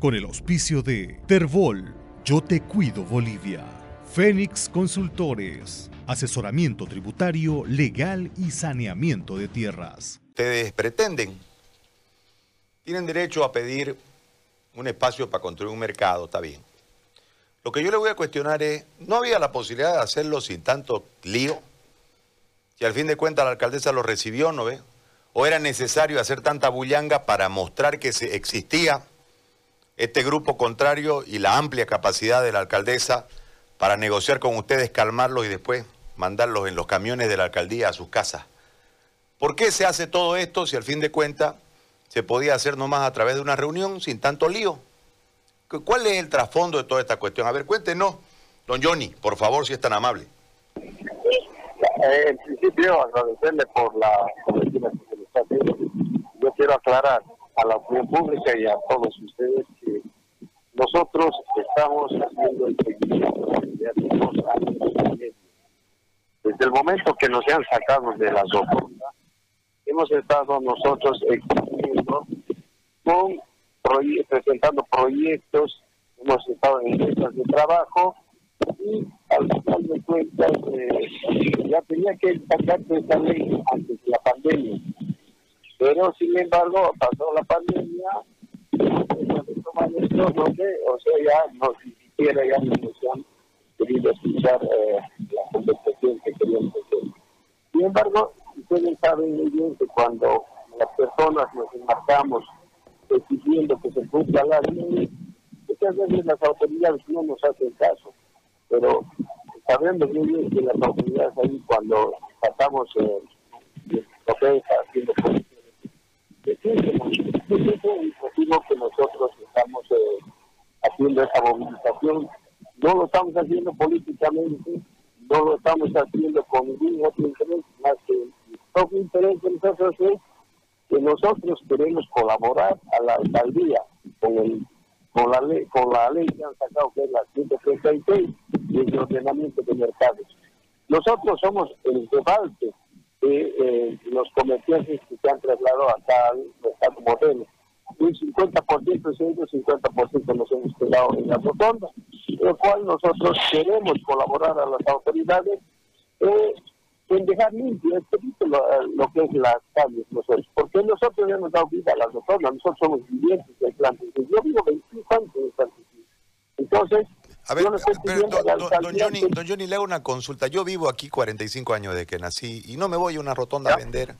con el auspicio de Terbol, Yo Te Cuido Bolivia, Fénix Consultores, asesoramiento tributario, legal y saneamiento de tierras. Ustedes pretenden, tienen derecho a pedir un espacio para construir un mercado, está bien. Lo que yo le voy a cuestionar es, ¿no había la posibilidad de hacerlo sin tanto lío? Si al fin de cuentas la alcaldesa lo recibió, ¿no ve? ¿O era necesario hacer tanta bullanga para mostrar que se existía este grupo contrario y la amplia capacidad de la alcaldesa para negociar con ustedes, calmarlos y después mandarlos en los camiones de la alcaldía a sus casas? ¿Por qué se hace todo esto si al fin de cuentas se podía hacer nomás a través de una reunión sin tanto lío? ¿Cuál es el trasfondo de toda esta cuestión? A ver, cuéntenos, don Johnny, por favor, si es tan amable. Eh, en principio, agradecerle por la. Yo quiero aclarar a la opinión pública y a todos ustedes que nosotros estamos haciendo el seguimiento de dos años Desde el momento que nos han sacado de la zona, hemos estado nosotros exigiendo con presentando proyectos, hemos estado en mesas de trabajo y al final de cuentas eh, ya tenía que sacarse esta ley antes de la pandemia. Pero sin embargo pasó la pandemia, o sea, ya no siquiera ya no nos han querido escuchar eh, la conversación que queríamos hacer. Sin embargo, ustedes saben muy bien que cuando las personas nos enmarcamos exigiendo que se cumpla la ley, muchas veces las autoridades no nos hacen caso pero sabemos muy bien que las autoridades ahí cuando pasamos eh, lo que haciendo motivo que nosotros estamos haciendo esta movilización, no lo estamos haciendo políticamente, no lo estamos haciendo con ningún otro interés, más que el interés de nosotros es que nosotros queremos colaborar a la alcaldía con el con la ley, con la ley que han sacado, que es la 136, y el ordenamiento de mercados. Nosotros somos el rebalte eh, los comerciantes que se han trasladado acá al mercado modelo. Un 50% y un 50% nos hemos quedado en la rotonda, lo cual nosotros queremos colaborar a las autoridades eh, en dejar limpio este lo, lo, que es las calles nosotros, porque nosotros ya hemos dado vida a las rotondas, nosotros somos vivientes del plan. Yo vivo 25 años en San Entonces, a ver, don, Johnny, don Johnny, le hago una consulta. Yo vivo aquí 45 años desde que nací y no me voy a una rotonda a vender.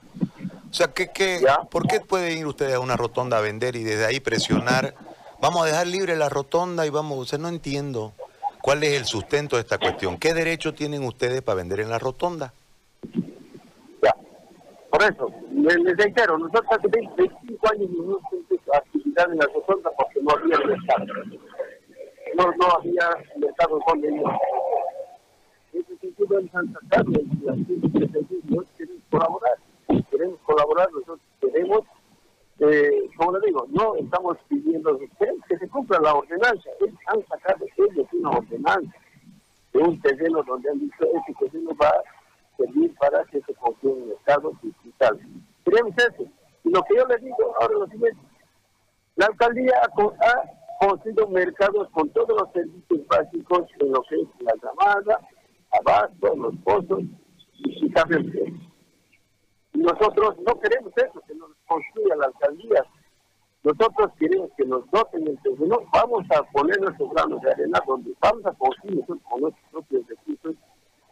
O sea, ¿qué, qué, ¿por qué pueden ir ustedes a una rotonda a vender y desde ahí presionar? Vamos a dejar libre la rotonda y vamos, o sea, no entiendo cuál es el sustento de esta cuestión. ¿Qué derecho tienen ustedes para vender en la rotonda? Ya, por eso, les, reitero, nosotros hace 25 años no hemos actividad en la rotonda porque no había mercado no, no había mercado con ellos. En ese sentido, en Santa Carmen, queremos colaborar, queremos colaborar, nosotros queremos, eh, como le digo, no estamos pidiendo que se cumpla la ordenanza, ellos han sacado ellos una ordenanza de un terreno donde han dicho ese terreno va a servir para que se construya un mercado digital. Queremos eso. Y lo que yo les digo ahora es lo siguiente, la alcaldía ha construido mercados con todos los servicios básicos en lo que es la llamada, abasto, los pozos y también Nosotros no queremos eso, que nos construya la alcaldía. Nosotros queremos que nos doten el terreno, vamos a poner nuestros granos de arena donde vamos a construir con nuestros propios recursos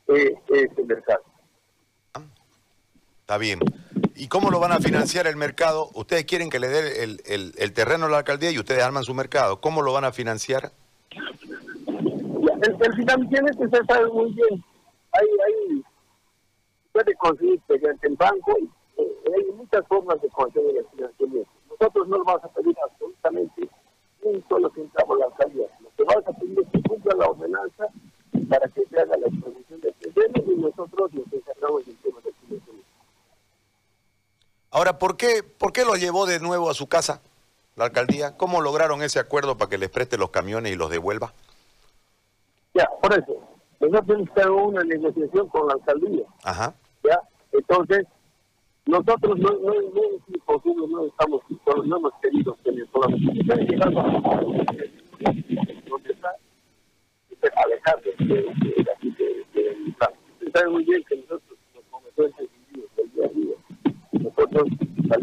eh, este mercado. Está bien. ¿Y cómo lo van a financiar el mercado? Ustedes quieren que le dé el, el, terreno a la alcaldía y ustedes arman su mercado. ¿Cómo lo van a financiar? El, financiamiento se sabe muy bien. Hay, hay, puede conseguir mediante el banco y eh, hay muchas formas de conseguir el financiamiento. Nosotros no vamos a pedir absolutamente un solo centavo a la alcaldía. Lo que vamos a pedir es que cumpla la ordenanza para que se haga la exposición del terreno y nosotros nos encargamos del tema del financiamiento. Ahora, ¿por qué, ¿por qué lo llevó de nuevo a su casa la alcaldía? ¿Cómo lograron ese acuerdo para que les preste los camiones y los devuelva? Ya, por eso. Nosotros tenemos una negociación con la alcaldía. Ajá. Ya, entonces, nosotros no, no, no es imposible, no estamos, no hemos querido tener solamente donde está, muy bien que nosotros,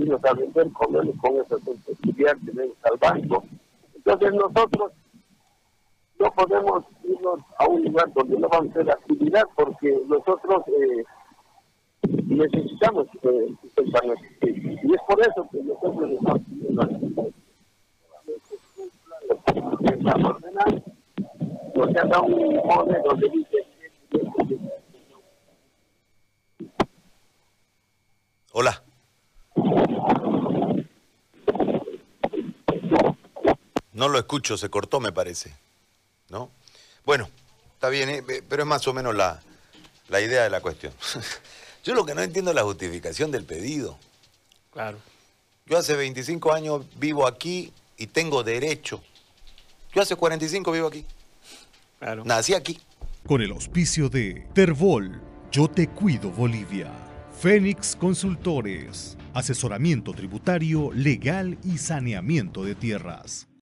salimos a vender, comemos con esa estudiar, tenemos al banco. Entonces nosotros no podemos irnos a un lugar donde no vamos a hacer actividad porque nosotros eh, necesitamos eh, y es por eso que nosotros estamos pidiendo nos han dado un informe donde dice No lo escucho, se cortó, me parece. ¿No? Bueno, está bien, ¿eh? pero es más o menos la, la idea de la cuestión. Yo lo que no entiendo es la justificación del pedido. Claro. Yo hace 25 años vivo aquí y tengo derecho. Yo hace 45 vivo aquí. Claro. Nací aquí. Con el auspicio de Terbol, Yo Te Cuido Bolivia. Fénix Consultores. Asesoramiento tributario, legal y saneamiento de tierras.